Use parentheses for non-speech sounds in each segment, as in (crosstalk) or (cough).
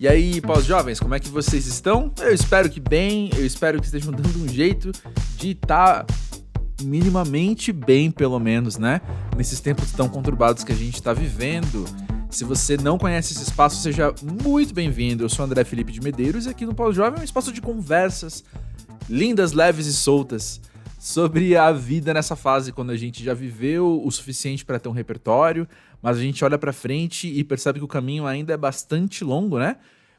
E aí, pós-jovens, como é que vocês estão? Eu espero que bem, eu espero que estejam dando um jeito de estar tá minimamente bem, pelo menos, né? Nesses tempos tão conturbados que a gente está vivendo. Se você não conhece esse espaço, seja muito bem-vindo. Eu sou André Felipe de Medeiros e aqui no Pós-Jovem é um espaço de conversas lindas, leves e soltas sobre a vida nessa fase, quando a gente já viveu o suficiente para ter um repertório, mas a gente olha para frente e percebe que o caminho ainda é bastante longo, né?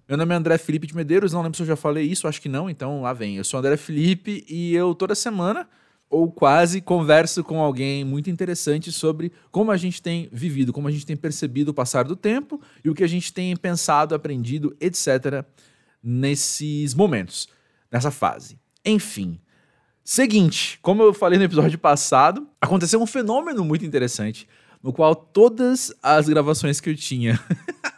Meu nome é André Felipe de Medeiros, não lembro se eu já falei isso, acho que não, então lá vem. Eu sou André Felipe e eu toda semana ou quase converso com alguém muito interessante sobre como a gente tem vivido, como a gente tem percebido o passar do tempo e o que a gente tem pensado, aprendido, etc. nesses momentos, nessa fase. Enfim, seguinte, como eu falei no episódio passado, aconteceu um fenômeno muito interessante no qual todas as gravações que eu tinha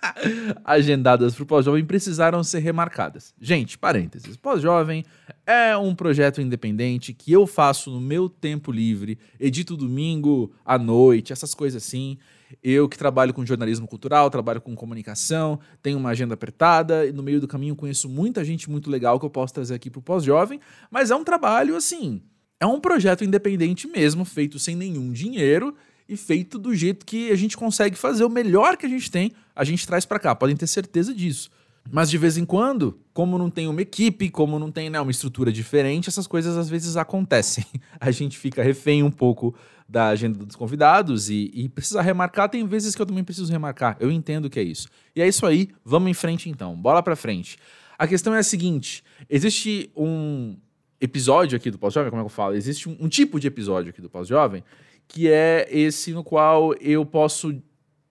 (laughs) agendadas para o Pós-Jovem precisaram ser remarcadas. Gente, parênteses, Pós-Jovem é um projeto independente que eu faço no meu tempo livre, edito domingo à noite, essas coisas assim. Eu que trabalho com jornalismo cultural, trabalho com comunicação, tenho uma agenda apertada, e no meio do caminho conheço muita gente muito legal que eu posso trazer aqui para o Pós-Jovem, mas é um trabalho assim, é um projeto independente mesmo, feito sem nenhum dinheiro e feito do jeito que a gente consegue fazer o melhor que a gente tem, a gente traz para cá. Podem ter certeza disso. Mas de vez em quando, como não tem uma equipe, como não tem né, uma estrutura diferente, essas coisas às vezes acontecem. (laughs) A gente fica refém um pouco da agenda dos convidados e, e precisa remarcar. Tem vezes que eu também preciso remarcar. Eu entendo que é isso. E é isso aí. Vamos em frente então. Bola para frente. A questão é a seguinte: existe um episódio aqui do Pós-Jovem, como é que eu falo? Existe um, um tipo de episódio aqui do Pós-Jovem que é esse no qual eu posso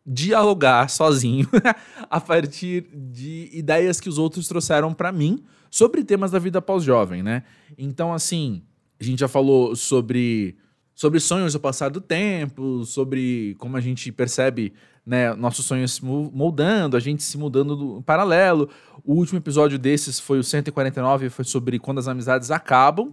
dialogar sozinho (laughs) a partir de ideias que os outros trouxeram para mim sobre temas da vida pós-jovem, né? Então, assim, a gente já falou sobre sobre sonhos do passar do tempo, sobre como a gente percebe né, nossos sonhos se moldando, a gente se mudando do paralelo. O último episódio desses foi o 149, foi sobre quando as amizades acabam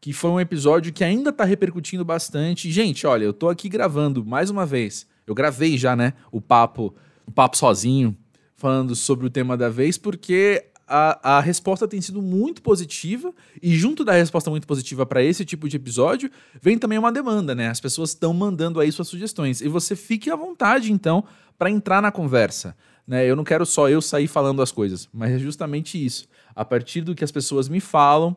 que foi um episódio que ainda tá repercutindo bastante. Gente, olha, eu tô aqui gravando mais uma vez. Eu gravei já, né, o papo, o papo sozinho, falando sobre o tema da vez, porque a, a resposta tem sido muito positiva, e junto da resposta muito positiva para esse tipo de episódio, vem também uma demanda, né? As pessoas estão mandando aí suas sugestões. E você fique à vontade, então, para entrar na conversa. Né? Eu não quero só eu sair falando as coisas, mas é justamente isso. A partir do que as pessoas me falam,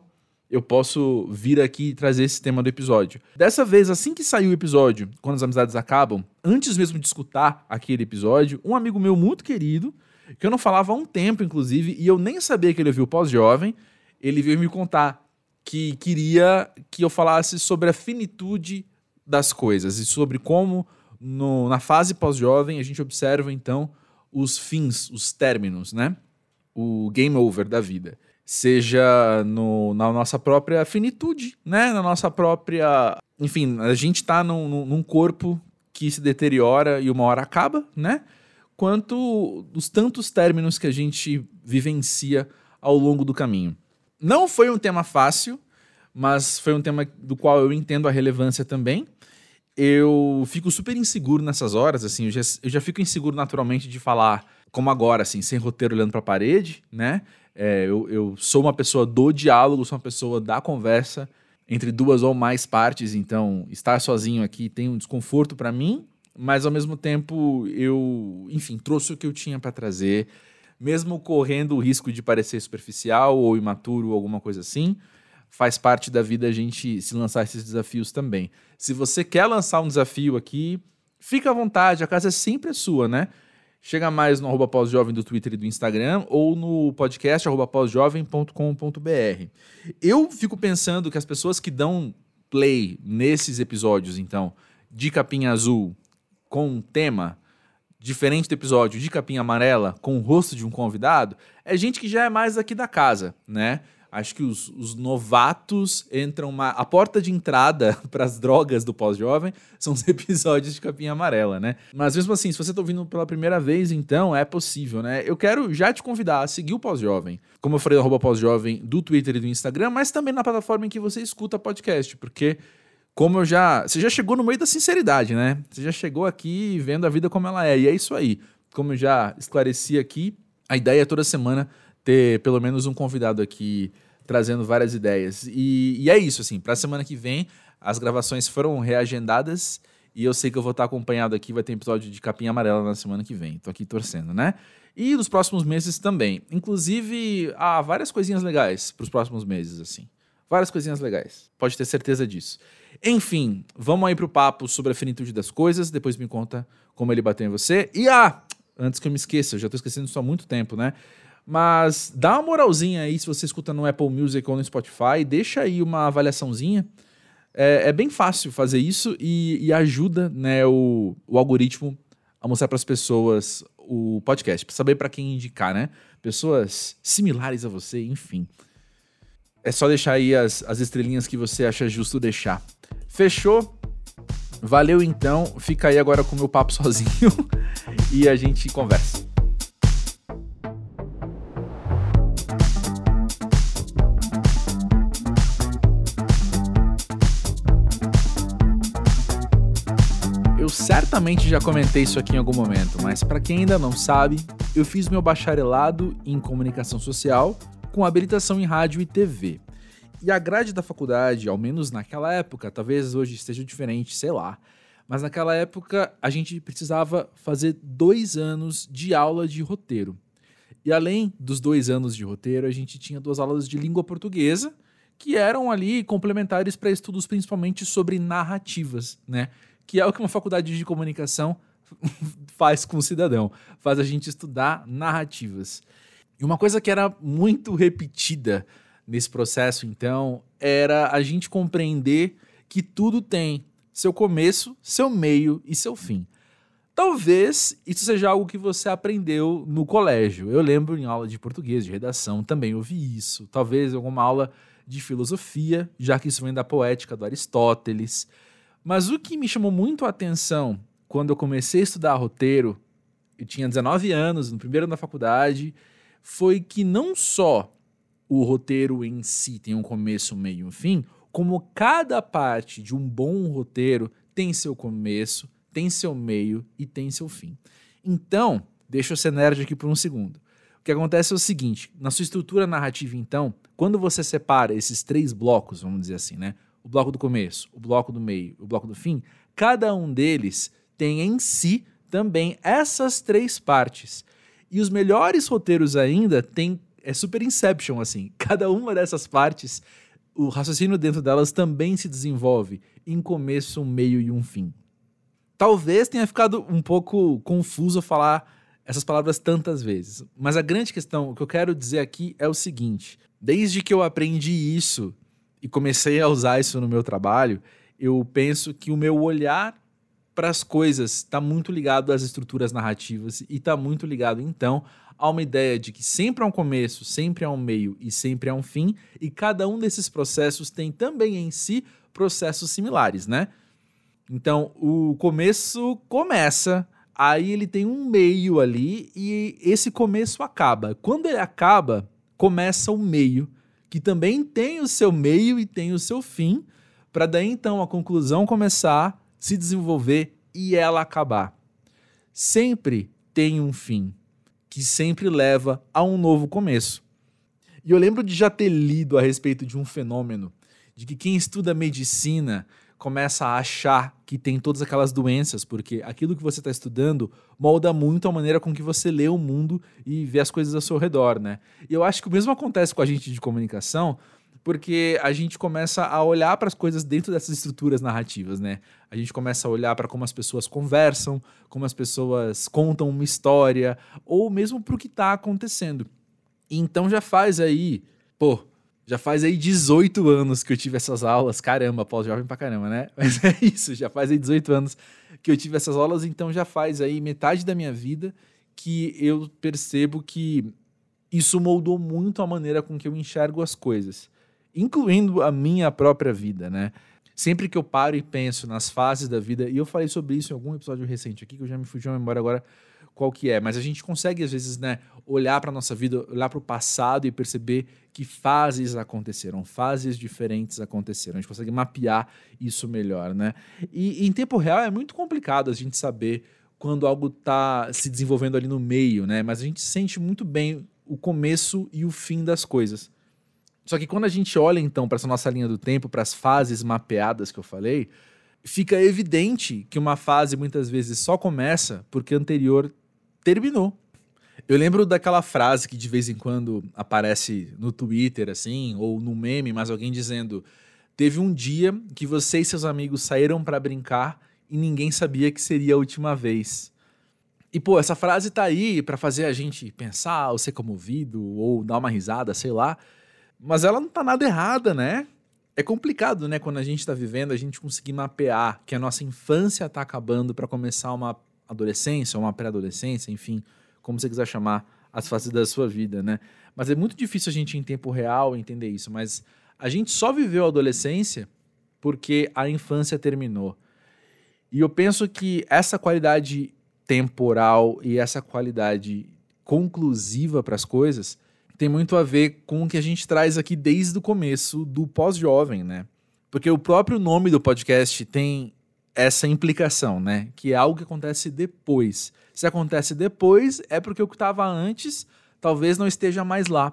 eu posso vir aqui e trazer esse tema do episódio. Dessa vez, assim que saiu o episódio, quando as amizades acabam, antes mesmo de escutar aquele episódio, um amigo meu muito querido, que eu não falava há um tempo, inclusive, e eu nem sabia que ele ouviu pós-jovem, ele veio me contar que queria que eu falasse sobre a finitude das coisas e sobre como no, na fase pós-jovem a gente observa então os fins, os términos, né? O game over da vida seja no, na nossa própria finitude, né? Na nossa própria. Enfim, a gente está num, num corpo que se deteriora e uma hora acaba, né? Quanto os tantos términos que a gente vivencia ao longo do caminho. Não foi um tema fácil, mas foi um tema do qual eu entendo a relevância também. Eu fico super inseguro nessas horas, assim, eu já, eu já fico inseguro naturalmente de falar como agora, assim, sem roteiro olhando para a parede, né? É, eu, eu sou uma pessoa do diálogo, sou uma pessoa da conversa entre duas ou mais partes, então estar sozinho aqui tem um desconforto para mim, mas ao mesmo tempo eu, enfim, trouxe o que eu tinha para trazer, mesmo correndo o risco de parecer superficial ou imaturo ou alguma coisa assim. Faz parte da vida a gente se lançar esses desafios também. Se você quer lançar um desafio aqui, fica à vontade, a casa é sempre sua, né? Chega mais no arroba pós-jovem do Twitter e do Instagram ou no podcast arroba pós-jovem.com.br. Eu fico pensando que as pessoas que dão play nesses episódios, então, de capinha azul com um tema diferente do episódio de capinha amarela com o rosto de um convidado, é gente que já é mais aqui da casa, né? acho que os, os novatos entram. Uma, a porta de entrada (laughs) para as drogas do pós-jovem são os (laughs) episódios de capinha amarela, né? Mas mesmo assim, se você está ouvindo pela primeira vez, então é possível, né? Eu quero já te convidar a seguir o pós-jovem. Como eu falei, arroba pós-jovem do Twitter e do Instagram, mas também na plataforma em que você escuta podcast, porque. Como eu já. Você já chegou no meio da sinceridade, né? Você já chegou aqui vendo a vida como ela é. E é isso aí. Como eu já esclareci aqui, A ideia é toda semana ter pelo menos um convidado aqui trazendo várias ideias. E, e é isso, assim, para a semana que vem, as gravações foram reagendadas e eu sei que eu vou estar acompanhado aqui, vai ter episódio de Capinha Amarela na semana que vem. Tô aqui torcendo, né? E nos próximos meses também. Inclusive, há várias coisinhas legais para os próximos meses, assim. Várias coisinhas legais. Pode ter certeza disso. Enfim, vamos aí pro papo sobre a finitude das coisas. Depois me conta como ele bateu em você. E ah, antes que eu me esqueça, eu já tô esquecendo isso há muito tempo, né? Mas dá uma moralzinha aí se você escuta no Apple Music ou no Spotify, deixa aí uma avaliaçãozinha. É, é bem fácil fazer isso e, e ajuda né, o, o algoritmo a mostrar para as pessoas o podcast, para saber para quem indicar, né? Pessoas similares a você, enfim. É só deixar aí as, as estrelinhas que você acha justo deixar. Fechou? Valeu então. Fica aí agora com o meu papo sozinho (laughs) e a gente conversa. certamente já comentei isso aqui em algum momento, mas para quem ainda não sabe, eu fiz meu bacharelado em comunicação social com habilitação em rádio e TV. E a grade da faculdade, ao menos naquela época, talvez hoje esteja diferente, sei lá, mas naquela época a gente precisava fazer dois anos de aula de roteiro. E além dos dois anos de roteiro, a gente tinha duas aulas de língua portuguesa, que eram ali complementares para estudos principalmente sobre narrativas, né? que é o que uma faculdade de comunicação (laughs) faz com o cidadão, faz a gente estudar narrativas. E uma coisa que era muito repetida nesse processo, então, era a gente compreender que tudo tem seu começo, seu meio e seu fim. Talvez isso seja algo que você aprendeu no colégio. Eu lembro em aula de português, de redação, também ouvi isso. Talvez em alguma aula de filosofia, já que isso vem da poética do Aristóteles. Mas o que me chamou muito a atenção quando eu comecei a estudar roteiro, eu tinha 19 anos, no primeiro ano da faculdade, foi que não só o roteiro em si tem um começo, meio e um fim, como cada parte de um bom roteiro tem seu começo, tem seu meio e tem seu fim. Então, deixa eu ser nerd aqui por um segundo. O que acontece é o seguinte: na sua estrutura narrativa, então, quando você separa esses três blocos, vamos dizer assim, né? o bloco do começo, o bloco do meio, o bloco do fim, cada um deles tem em si também essas três partes. E os melhores roteiros ainda tem é super inception assim. (laughs) Cada uma dessas partes, o raciocínio dentro delas também se desenvolve em começo, um meio e um fim. Talvez tenha ficado um pouco confuso falar essas palavras tantas vezes, mas a grande questão, o que eu quero dizer aqui é o seguinte: desde que eu aprendi isso e comecei a usar isso no meu trabalho, eu penso que o meu olhar para as coisas está muito ligado às estruturas narrativas e está muito ligado, então, a uma ideia de que sempre há um começo, sempre há um meio e sempre há um fim, e cada um desses processos tem também em si processos similares, né? Então, o começo começa, aí ele tem um meio ali e esse começo acaba. Quando ele acaba, começa o meio que também tem o seu meio e tem o seu fim, para daí então a conclusão começar, se desenvolver e ela acabar. Sempre tem um fim, que sempre leva a um novo começo. E eu lembro de já ter lido a respeito de um fenômeno de que quem estuda medicina começa a achar que tem todas aquelas doenças, porque aquilo que você está estudando molda muito a maneira com que você lê o mundo e vê as coisas ao seu redor, né? E eu acho que o mesmo acontece com a gente de comunicação, porque a gente começa a olhar para as coisas dentro dessas estruturas narrativas, né? A gente começa a olhar para como as pessoas conversam, como as pessoas contam uma história, ou mesmo para o que está acontecendo. Então já faz aí, pô, já faz aí 18 anos que eu tive essas aulas. Caramba, pós-jovem pra caramba, né? (laughs) Mas é isso, já faz aí 18 anos que eu tive essas aulas, então já faz aí metade da minha vida que eu percebo que isso moldou muito a maneira com que eu enxergo as coisas, incluindo a minha própria vida, né? Sempre que eu paro e penso nas fases da vida, e eu falei sobre isso em algum episódio recente aqui, que eu já me fugiu a memória agora qual que é, mas a gente consegue às vezes, né, olhar para nossa vida, olhar para o passado e perceber que fases aconteceram, fases diferentes aconteceram. A gente consegue mapear isso melhor, né? E, e em tempo real é muito complicado a gente saber quando algo está se desenvolvendo ali no meio, né? Mas a gente sente muito bem o começo e o fim das coisas. Só que quando a gente olha então para essa nossa linha do tempo, para as fases mapeadas que eu falei, fica evidente que uma fase muitas vezes só começa porque a anterior terminou. Eu lembro daquela frase que de vez em quando aparece no Twitter, assim, ou no meme, mas alguém dizendo: Teve um dia que você e seus amigos saíram para brincar e ninguém sabia que seria a última vez. E, pô, essa frase tá aí para fazer a gente pensar, ou ser comovido, ou dar uma risada, sei lá. Mas ela não tá nada errada, né? É complicado, né, quando a gente tá vivendo, a gente conseguir mapear que a nossa infância tá acabando para começar uma adolescência, uma pré-adolescência, enfim, como você quiser chamar as fases da sua vida, né? Mas é muito difícil a gente em tempo real entender isso, mas a gente só viveu a adolescência porque a infância terminou. E eu penso que essa qualidade temporal e essa qualidade conclusiva para as coisas tem muito a ver com o que a gente traz aqui desde o começo do pós-jovem, né? Porque o próprio nome do podcast tem essa implicação, né? Que é algo que acontece depois. Se acontece depois, é porque o que estava antes talvez não esteja mais lá.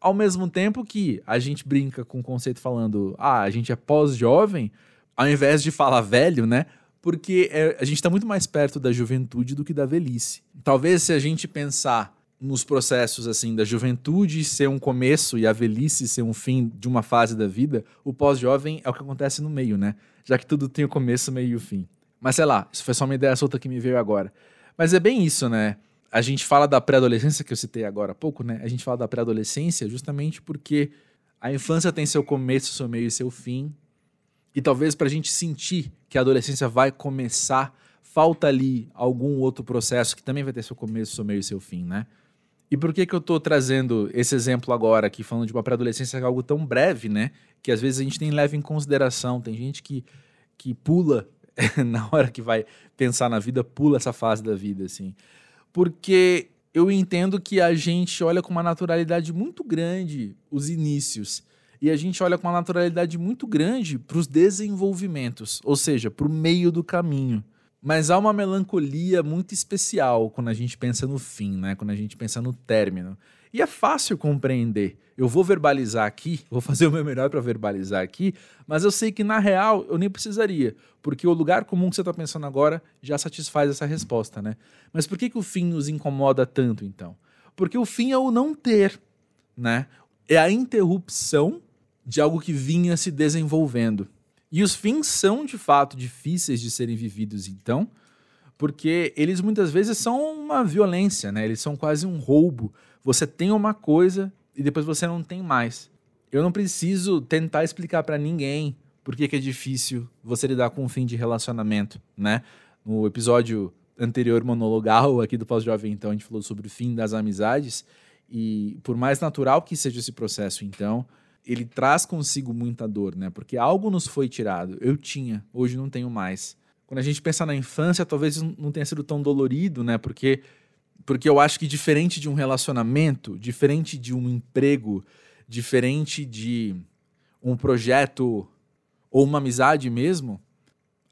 Ao mesmo tempo que a gente brinca com o conceito falando, ah, a gente é pós-jovem, ao invés de falar velho, né? Porque é, a gente está muito mais perto da juventude do que da velhice. Talvez se a gente pensar nos processos assim da juventude ser um começo e a velhice ser um fim de uma fase da vida, o pós-jovem é o que acontece no meio, né? Já que tudo tem o começo, meio e o fim. Mas sei lá, isso foi só uma ideia solta que me veio agora. Mas é bem isso, né? A gente fala da pré-adolescência que eu citei agora há pouco, né? A gente fala da pré-adolescência justamente porque a infância tem seu começo, seu meio e seu fim. E talvez para a gente sentir que a adolescência vai começar, falta ali algum outro processo que também vai ter seu começo, seu meio e seu fim, né? E por que, que eu estou trazendo esse exemplo agora aqui, falando de uma pré-adolescência que é algo tão breve, né? Que às vezes a gente nem leva em consideração. Tem gente que, que pula (laughs) na hora que vai pensar na vida, pula essa fase da vida, assim. Porque eu entendo que a gente olha com uma naturalidade muito grande os inícios. E a gente olha com uma naturalidade muito grande para os desenvolvimentos, ou seja, para o meio do caminho. Mas há uma melancolia muito especial quando a gente pensa no fim, né? Quando a gente pensa no término. E é fácil compreender. Eu vou verbalizar aqui, (laughs) vou fazer o meu melhor para verbalizar aqui, mas eu sei que na real eu nem precisaria, porque o lugar comum que você está pensando agora já satisfaz essa resposta, né? Mas por que, que o fim nos incomoda tanto então? Porque o fim é o não ter, né? É a interrupção de algo que vinha se desenvolvendo. E os fins são de fato difíceis de serem vividos, então, porque eles muitas vezes são uma violência, né? Eles são quase um roubo. Você tem uma coisa e depois você não tem mais. Eu não preciso tentar explicar para ninguém por que, que é difícil você lidar com o fim de relacionamento, né? No episódio anterior monologal aqui do Pós-Jovem, então, a gente falou sobre o fim das amizades. E por mais natural que seja esse processo, então, ele traz consigo muita dor, né? Porque algo nos foi tirado. Eu tinha, hoje não tenho mais. Quando a gente pensa na infância, talvez não tenha sido tão dolorido, né? Porque porque eu acho que diferente de um relacionamento, diferente de um emprego, diferente de um projeto ou uma amizade mesmo,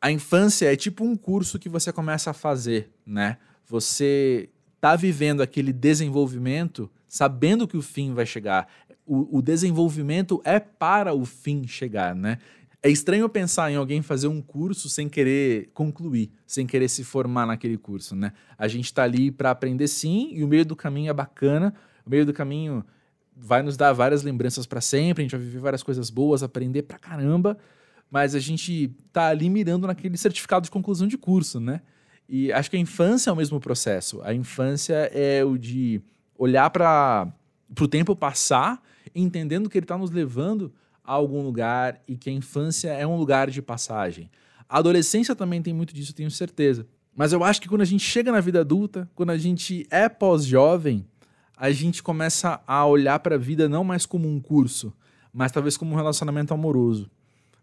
a infância é tipo um curso que você começa a fazer, né? Você tá vivendo aquele desenvolvimento sabendo que o fim vai chegar o, o desenvolvimento é para o fim chegar, né? É estranho pensar em alguém fazer um curso sem querer concluir, sem querer se formar naquele curso, né? A gente está ali para aprender sim, e o meio do caminho é bacana. O meio do caminho vai nos dar várias lembranças para sempre, a gente vai viver várias coisas boas, aprender pra caramba, mas a gente tá ali mirando naquele certificado de conclusão de curso, né? E acho que a infância é o mesmo processo. A infância é o de olhar para o tempo passar entendendo que ele está nos levando a algum lugar e que a infância é um lugar de passagem. A adolescência também tem muito disso, tenho certeza. Mas eu acho que quando a gente chega na vida adulta, quando a gente é pós-jovem, a gente começa a olhar para a vida não mais como um curso, mas talvez como um relacionamento amoroso.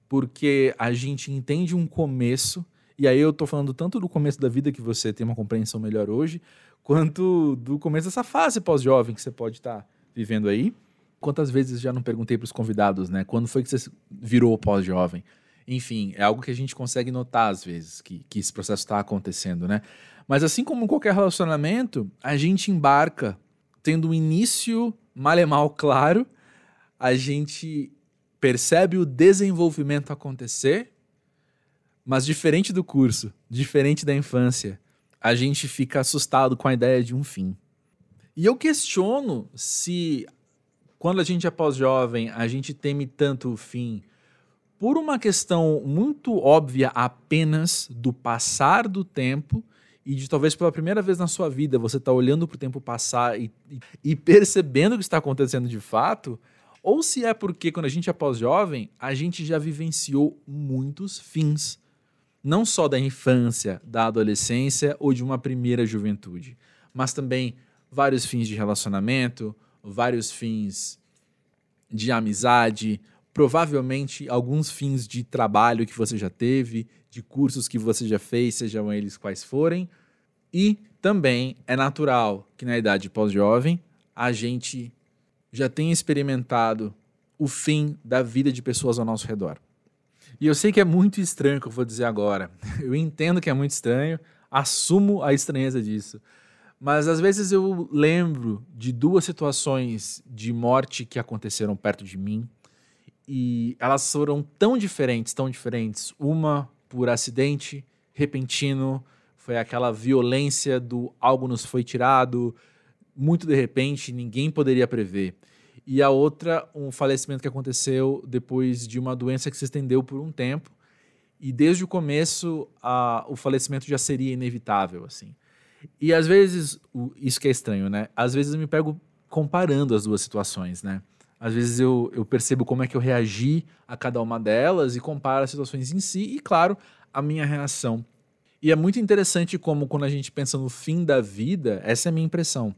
Porque a gente entende um começo, e aí eu tô falando tanto do começo da vida que você tem uma compreensão melhor hoje, quanto do começo dessa fase pós-jovem que você pode estar tá vivendo aí. Quantas vezes já não perguntei para os convidados, né? Quando foi que você virou pós-jovem? Enfim, é algo que a gente consegue notar às vezes que, que esse processo está acontecendo, né? Mas assim como qualquer relacionamento, a gente embarca tendo um início mal e mal claro, a gente percebe o desenvolvimento acontecer, mas diferente do curso, diferente da infância, a gente fica assustado com a ideia de um fim. E eu questiono se, quando a gente é pós-jovem, a gente teme tanto o fim por uma questão muito óbvia apenas do passar do tempo e de talvez pela primeira vez na sua vida você estar tá olhando para o tempo passar e, e, e percebendo o que está acontecendo de fato, ou se é porque quando a gente é pós-jovem, a gente já vivenciou muitos fins. Não só da infância, da adolescência ou de uma primeira juventude, mas também vários fins de relacionamento, vários fins de amizade, provavelmente alguns fins de trabalho que você já teve, de cursos que você já fez, sejam eles quais forem. E também é natural que na idade pós-jovem a gente já tenha experimentado o fim da vida de pessoas ao nosso redor. E eu sei que é muito estranho o que eu vou dizer agora. (laughs) Eu entendo que é muito estranho, assumo a estranheza disso. Mas às vezes eu lembro de duas situações de morte que aconteceram perto de mim e elas foram tão diferentes, tão diferentes. Uma por acidente repentino, foi aquela violência do algo nos foi tirado, muito de repente, ninguém poderia prever. E a outra, um falecimento que aconteceu depois de uma doença que se estendeu por um tempo. E desde o começo, a, o falecimento já seria inevitável, assim. E às vezes, o, isso que é estranho, né? Às vezes eu me pego comparando as duas situações, né? Às vezes eu, eu percebo como é que eu reagi a cada uma delas e comparo as situações em si e, claro, a minha reação. E é muito interessante como, quando a gente pensa no fim da vida, essa é a minha impressão.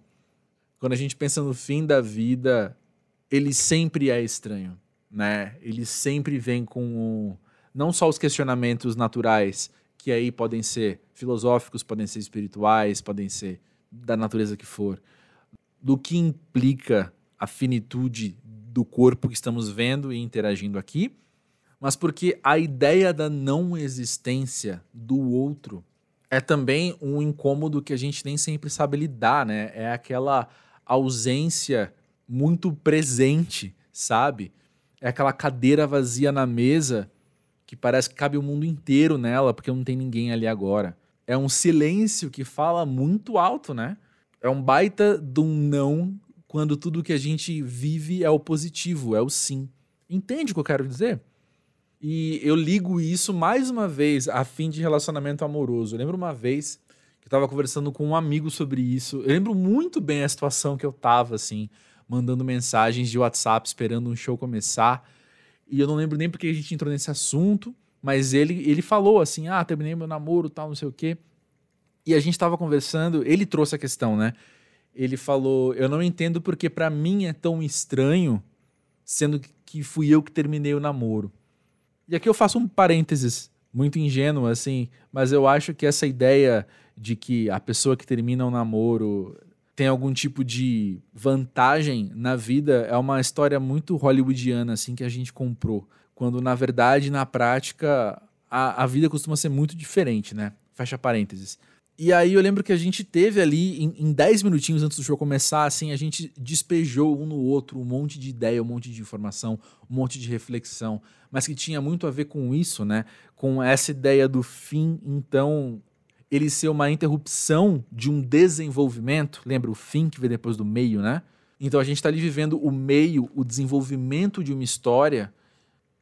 Quando a gente pensa no fim da vida, ele sempre é estranho, né? Ele sempre vem com não só os questionamentos naturais, que aí podem ser filosóficos, podem ser espirituais, podem ser da natureza que for, do que implica a finitude do corpo que estamos vendo e interagindo aqui, mas porque a ideia da não existência do outro é também um incômodo que a gente nem sempre sabe lidar, né? É aquela ausência muito presente, sabe? É aquela cadeira vazia na mesa que parece que cabe o mundo inteiro nela porque não tem ninguém ali agora. É um silêncio que fala muito alto, né? É um baita de um não quando tudo que a gente vive é o positivo, é o sim. Entende o que eu quero dizer? E eu ligo isso mais uma vez a fim de relacionamento amoroso. Eu lembro uma vez que eu estava conversando com um amigo sobre isso. Eu lembro muito bem a situação que eu tava assim, mandando mensagens de WhatsApp esperando um show começar. E eu não lembro nem porque a gente entrou nesse assunto, mas ele ele falou assim: "Ah, terminei meu namoro, tal, não sei o quê". E a gente estava conversando, ele trouxe a questão, né? ele falou: Eu não entendo porque para mim é tão estranho, sendo que fui eu que terminei o namoro. E aqui eu faço um parênteses muito ingênuo, assim, mas eu acho que essa ideia de que a pessoa que termina um namoro tem algum tipo de vantagem na vida é uma história muito hollywoodiana, assim, que a gente comprou. Quando, na verdade, na prática, a, a vida costuma ser muito diferente, né? Fecha parênteses. E aí eu lembro que a gente teve ali, em, 10 minutinhos antes do show começar, assim, a gente despejou um no outro um monte de ideia, um monte de informação, um monte de reflexão, mas que tinha muito a ver com isso, né? Com essa ideia do fim, então, ele ser uma interrupção de um desenvolvimento. Lembra o fim que vem depois do meio, né? Então a gente está ali vivendo o meio, o desenvolvimento de uma história,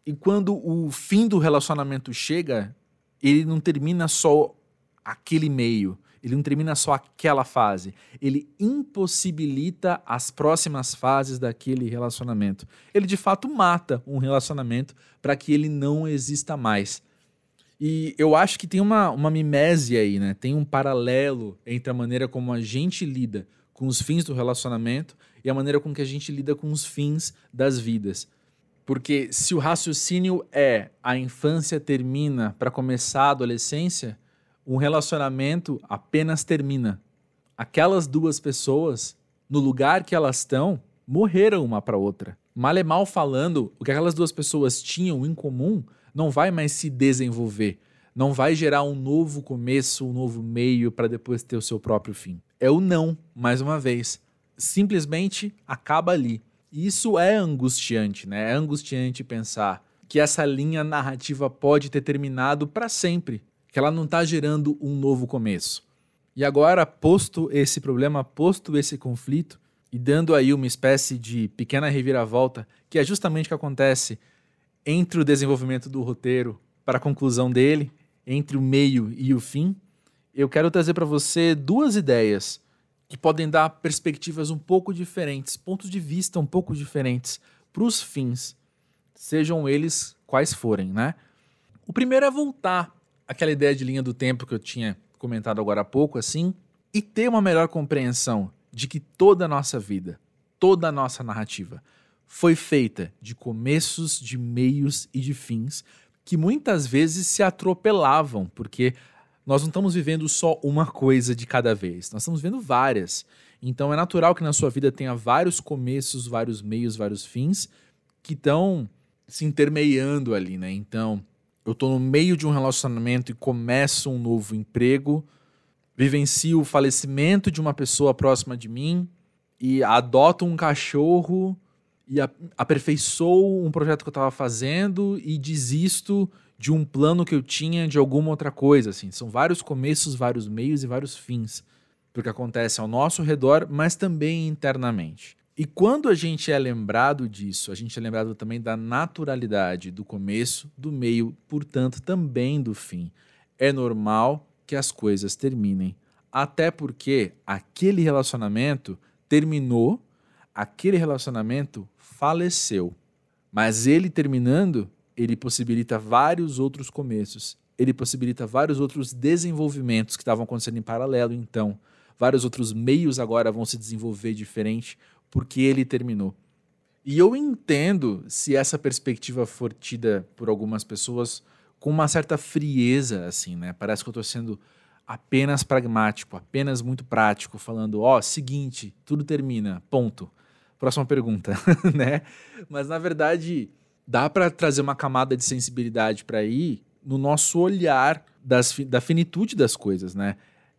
e quando o fim do relacionamento chega, ele não termina só aquele meio. Ele não termina só aquela fase. Ele impossibilita as próximas fases daquele relacionamento. Ele de fato mata um relacionamento para que ele não exista mais. E eu acho que tem uma, uma mimese aí, né? Tem um paralelo entre a maneira como a gente lida com os fins do relacionamento e a maneira com que a gente lida com os fins das vidas. Porque se o raciocínio é a infância termina para começar a adolescência, um relacionamento apenas termina. Aquelas duas pessoas, no lugar que elas estão, morreram uma para outra. Mal e mal falando, o que aquelas duas pessoas tinham em comum não vai mais se desenvolver, não vai gerar um novo começo, um novo meio para depois ter o seu próprio fim. É o não, mais uma vez. Simplesmente acaba ali. Isso é angustiante, né? É angustiante pensar que essa linha narrativa pode ter terminado para sempre, que ela não está gerando um novo começo. E agora, posto esse problema, posto esse conflito, e dando aí uma espécie de pequena reviravolta, que é justamente o que acontece entre o desenvolvimento do roteiro para a conclusão dele, entre o meio e o fim, eu quero trazer para você duas ideias que podem dar perspectivas um pouco diferentes, pontos de vista um pouco diferentes para os fins, sejam eles quais forem, né? O primeiro é voltar àquela ideia de linha do tempo que eu tinha comentado agora há pouco, assim, e ter uma melhor compreensão de que toda a nossa vida, toda a nossa narrativa foi feita de começos, de meios e de fins que muitas vezes se atropelavam, porque nós não estamos vivendo só uma coisa de cada vez, nós estamos vendo várias. Então é natural que na sua vida tenha vários começos, vários meios, vários fins que estão se intermeiando ali, né? Então, eu estou no meio de um relacionamento e começo um novo emprego, vivencio o falecimento de uma pessoa próxima de mim e adoto um cachorro e aperfeiçoo um projeto que eu estava fazendo e desisto de um plano que eu tinha de alguma outra coisa, assim. São vários começos, vários meios e vários fins porque acontece ao nosso redor, mas também internamente. E quando a gente é lembrado disso, a gente é lembrado também da naturalidade do começo, do meio, portanto, também do fim. É normal que as coisas terminem. Até porque aquele relacionamento terminou, aquele relacionamento faleceu. Mas ele terminando, ele possibilita vários outros começos. Ele possibilita vários outros desenvolvimentos que estavam acontecendo em paralelo, então. Vários outros meios agora vão se desenvolver diferente porque ele terminou. E eu entendo se essa perspectiva for tida por algumas pessoas com uma certa frieza, assim, né? Parece que eu estou sendo apenas pragmático, apenas muito prático, falando, ó, oh, seguinte, tudo termina, ponto. Próxima pergunta, (laughs) né? Mas na verdade, dá para trazer uma camada de sensibilidade para aí no nosso olhar das, da finitude das coisas, né?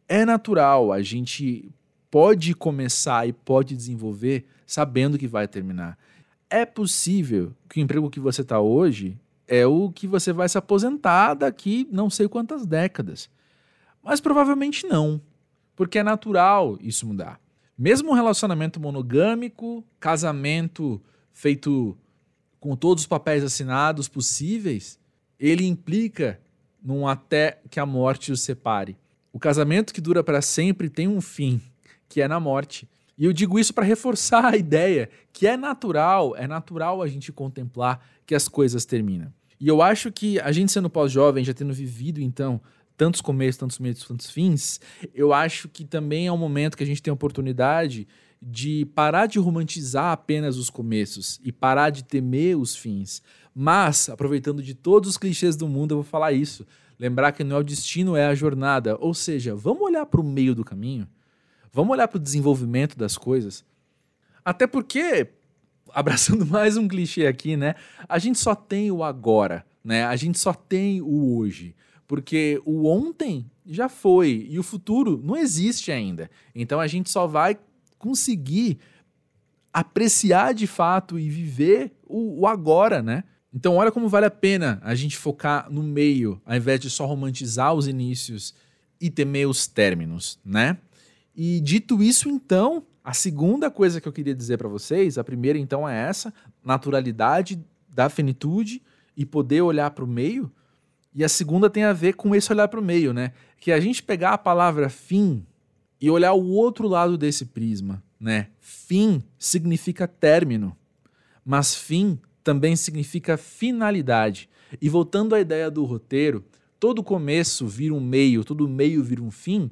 É natural a gente pode começar e pode desenvolver sabendo que vai terminar. É possível que o emprego que você está hoje é o que você vai se aposentar daqui não sei quantas décadas. Mas provavelmente não, porque é natural isso mudar. Mesmo um relacionamento monogâmico, casamento feito com todos os papéis assinados possíveis, ele implica num até que a morte os separe. O casamento que dura para sempre tem um fim que é na morte. E eu digo isso para reforçar a ideia que é natural, é natural a gente contemplar que as coisas terminam. E eu acho que a gente sendo pós-jovem, já tendo vivido então tantos começos, tantos meios, tantos fins, eu acho que também é um momento que a gente tem a oportunidade de parar de romantizar apenas os começos e parar de temer os fins. Mas, aproveitando de todos os clichês do mundo, eu vou falar isso. Lembrar que não é o destino, é a jornada. Ou seja, vamos olhar para o meio do caminho Vamos olhar para o desenvolvimento das coisas. Até porque, abraçando (laughs) mais um clichê aqui, né? A gente só tem o agora, né? A gente só tem o hoje. Porque o ontem já foi e o futuro não existe ainda. Então a gente só vai conseguir apreciar de fato e viver o, o agora, né? Então olha como vale a pena a gente focar no meio, ao invés de só romantizar os inícios e temer os términos, né? E dito isso, então, a segunda coisa que eu queria dizer para vocês, a primeira então é essa, naturalidade da finitude e poder olhar para o meio. E a segunda tem a ver com esse olhar para o meio, né? Que é a gente pegar a palavra fim e olhar o outro lado desse prisma, né? Fim significa término, mas fim também significa finalidade. E voltando à ideia do roteiro, todo começo vira um meio, todo meio vira um fim,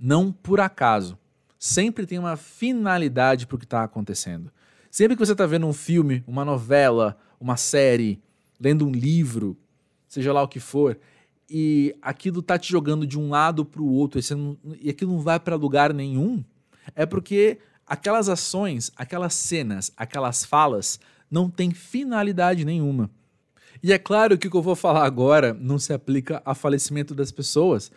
não por acaso. Sempre tem uma finalidade para o que está acontecendo. Sempre que você está vendo um filme, uma novela, uma série, lendo um livro, seja lá o que for, e aquilo está te jogando de um lado para o outro e, não, e aquilo não vai para lugar nenhum, é porque aquelas ações, aquelas cenas, aquelas falas não têm finalidade nenhuma. E é claro que o que eu vou falar agora não se aplica a falecimento das pessoas,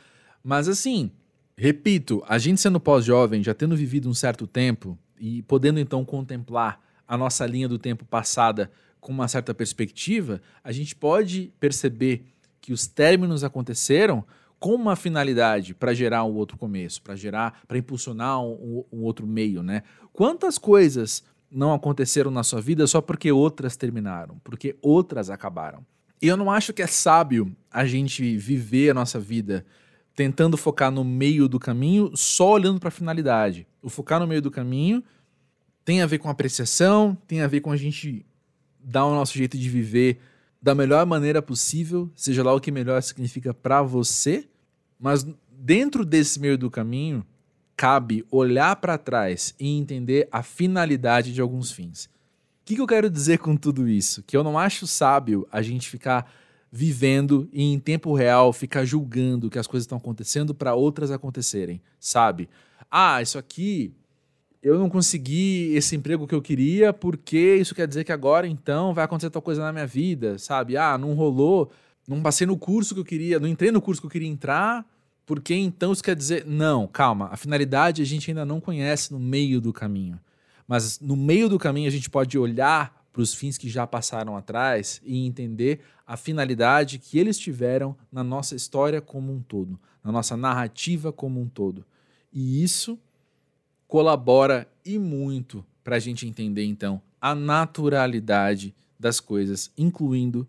mas assim, repito, a gente sendo pós-jovem, já tendo vivido um certo tempo e podendo então contemplar a nossa linha do tempo passada com uma certa perspectiva, a gente pode perceber que os términos aconteceram com uma finalidade para gerar um outro começo, para gerar, para impulsionar um, um, outro meio, né? Quantas coisas não aconteceram na sua vida só porque outras terminaram, porque outras acabaram? E eu não acho que é sábio a gente viver a nossa vida tentando focar no meio do caminho, só olhando para a finalidade. O focar no meio do caminho tem a ver com apreciação, tem a ver com a gente dar o nosso jeito de viver da melhor maneira possível, seja lá o que melhor significa para você, mas dentro desse meio do caminho, cabe olhar para trás e entender a finalidade de alguns fins. O que, que eu quero dizer com tudo isso? Que eu não acho sábio a gente ficar vivendo e em tempo real ficar julgando que as coisas estão acontecendo para outras acontecerem, sabe? Ah, isso aqui eu não consegui esse emprego que eu queria porque isso quer dizer que agora então vai acontecer tal coisa na minha vida, sabe? Ah, não rolou, não passei no curso que eu queria, não entrei no curso que eu queria entrar, porque então isso quer dizer. Não, calma, a finalidade a gente ainda não conhece no meio do caminho. Mas no meio do caminho a gente pode olhar para os fins que já passaram atrás e entender a finalidade que eles tiveram na nossa história como um todo, na nossa narrativa como um todo. E isso colabora e muito para a gente entender, então, a naturalidade das coisas, incluindo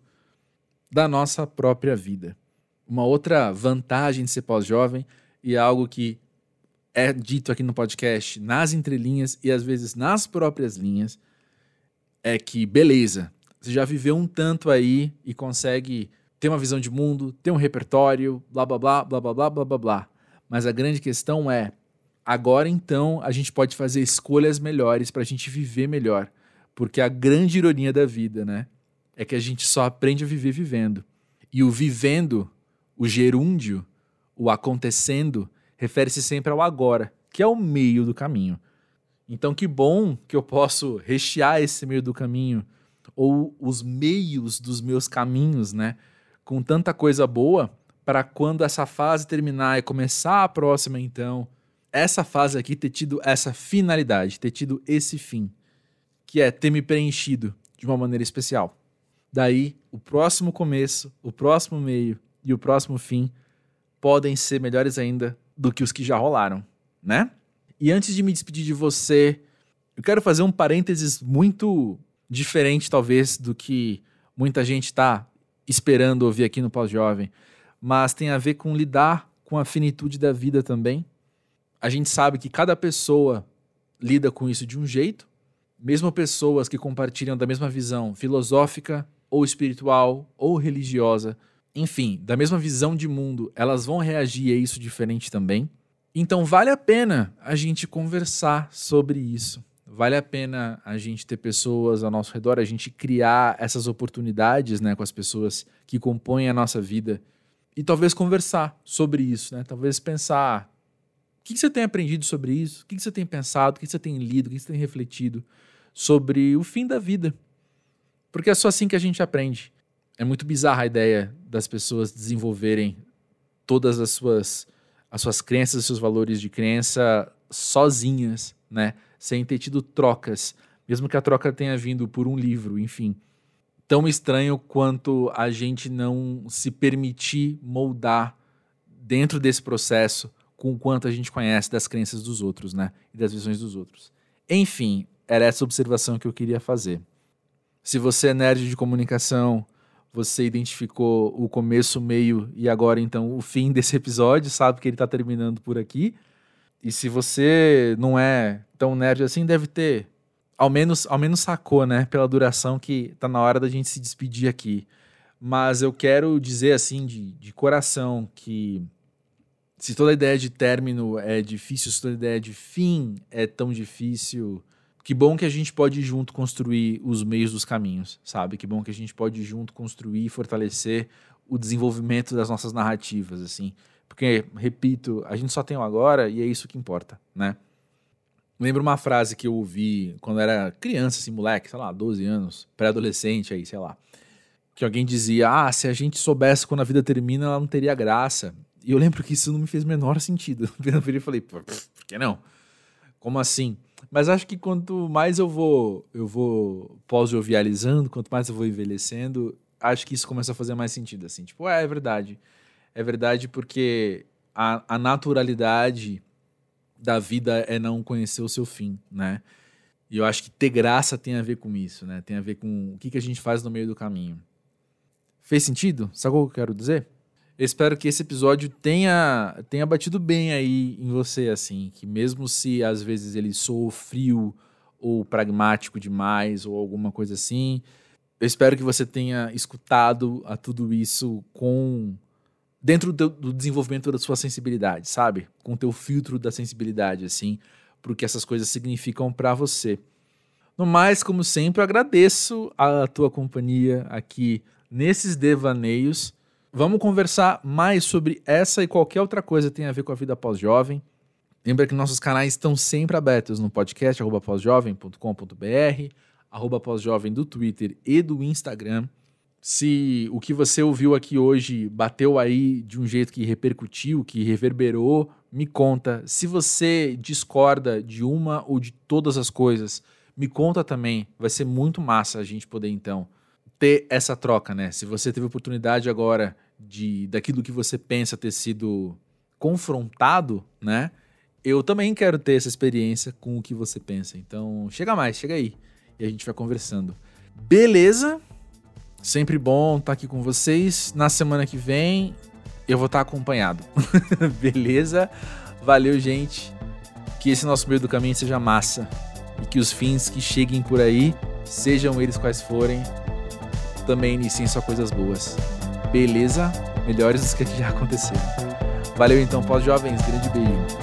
da nossa própria vida. Uma outra vantagem de ser pós-jovem, e algo que é dito aqui no podcast, nas entrelinhas e às vezes nas próprias linhas, é que, beleza, você já viveu um tanto aí e consegue ter uma visão de mundo, ter um repertório, blá blá blá blá blá blá blá blá. Mas a grande questão é Agora então a gente pode fazer escolhas melhores para a gente viver melhor. Porque a grande ironia da vida, né? É que a gente só aprende a viver vivendo. E o vivendo, o gerúndio, o acontecendo, refere-se sempre ao agora, que é o meio do caminho. Então, que bom que eu posso rechear esse meio do caminho, ou os meios dos meus caminhos, né? Com tanta coisa boa, para quando essa fase terminar e começar a próxima, então essa fase aqui ter tido essa finalidade, ter tido esse fim, que é ter me preenchido de uma maneira especial. Daí, o próximo começo, o próximo meio e o próximo fim podem ser melhores ainda do que os que já rolaram, né? E antes de me despedir de você, eu quero fazer um parênteses muito diferente, talvez, do que muita gente está esperando ouvir aqui no Pós-Jovem, mas tem a ver com lidar com a finitude da vida também a gente sabe que cada pessoa lida com isso de um jeito, mesmo pessoas que compartilham da mesma visão filosófica ou espiritual ou religiosa, enfim, da mesma visão de mundo, elas vão reagir a isso diferente também. Então vale a pena a gente conversar sobre isso. Vale a pena a gente ter pessoas ao nosso redor, a gente criar essas oportunidades né, com as pessoas que compõem a nossa vida e talvez conversar sobre isso, né? Talvez pensar o que você tem aprendido sobre isso? O que você tem pensado? O que você tem lido? O que você tem refletido sobre o fim da vida? Porque é só assim que a gente aprende. É muito bizarra a ideia das pessoas desenvolverem todas as suas, as suas crenças, os seus valores de crença sozinhas, né? Sem ter tido trocas, mesmo que a troca tenha vindo por um livro, enfim. Tão estranho quanto a gente não se permitir moldar dentro desse processo com o quanto a gente conhece das crenças dos outros, né? E das visões dos outros. Enfim, era essa observação que eu queria fazer. Se você é nerd de comunicação, você identificou o começo, o meio e agora então o fim (laughs) desse episódio, sabe que ele está terminando por aqui. E se você não é tão nerd assim, deve ter ao menos, ao menos sacou, né, pela duração que tá na hora da gente se despedir aqui. Mas eu quero dizer assim de, de coração que se toda ideia de término é difícil, se toda ideia de fim é tão difícil, que bom que a gente pode junto construir os meios dos caminhos, sabe? Que bom que a gente pode junto construir e fortalecer o desenvolvimento das nossas narrativas, assim. Porque, repito, a gente só tem o agora e é isso que importa, né? Lembro uma frase que eu ouvi quando era criança, assim, moleque, sei lá, 12 anos, pré-adolescente aí, sei lá. que alguém dizia: "Ah, se a gente soubesse quando a vida termina, ela não teria graça". E eu lembro que isso não me fez menor sentido. (laughs) Eu falei: "Por, por que não? Como assim?" Mas acho que quanto mais eu vou eu vou pós-jovializando, quanto mais eu vou envelhecendo, acho que isso começa a fazer mais sentido assim. Tipo, é, é verdade. É verdade porque a, a naturalidade da vida é não conhecer o seu fim, né? E eu acho que ter graça tem a ver com isso, né? Tem a ver com o que, que a gente faz no meio do caminho. Fez sentido? Sabe o que eu quero dizer? Eu espero que esse episódio tenha, tenha batido bem aí em você, assim. Que mesmo se às vezes ele soou frio ou pragmático demais ou alguma coisa assim, eu espero que você tenha escutado a tudo isso com dentro do, do, desenvolvimento da sua sensibilidade, sabe? Com o teu filtro da sensibilidade, assim, pro que essas coisas significam para você. No mais, como sempre, eu agradeço a tua companhia aqui nesses devaneios. Vamos conversar mais sobre essa e qualquer outra coisa que tenha a ver com a vida pós-jovem. Lembra que nossos canais estão sempre abertos no podcast pós-jovem.com.br, arroba pós-jovem do Twitter e do Instagram se o que você ouviu aqui hoje bateu aí de um jeito que repercutiu, que reverberou, me conta. Se você discorda de uma ou de todas as coisas, me conta também. Vai ser muito massa a gente poder então ter essa troca, né? Se você teve oportunidade agora de daquilo que você pensa ter sido confrontado, né? Eu também quero ter essa experiência com o que você pensa. Então, chega mais, chega aí e a gente vai conversando. Beleza? Sempre bom estar tá aqui com vocês. Na semana que vem eu vou estar tá acompanhado. (laughs) Beleza? Valeu, gente. Que esse nosso meio do caminho seja massa. E que os fins que cheguem por aí, sejam eles quais forem, também iniciem só coisas boas. Beleza? Melhores dos que já aconteceram. Valeu então, pós-jovens. Grande beijo.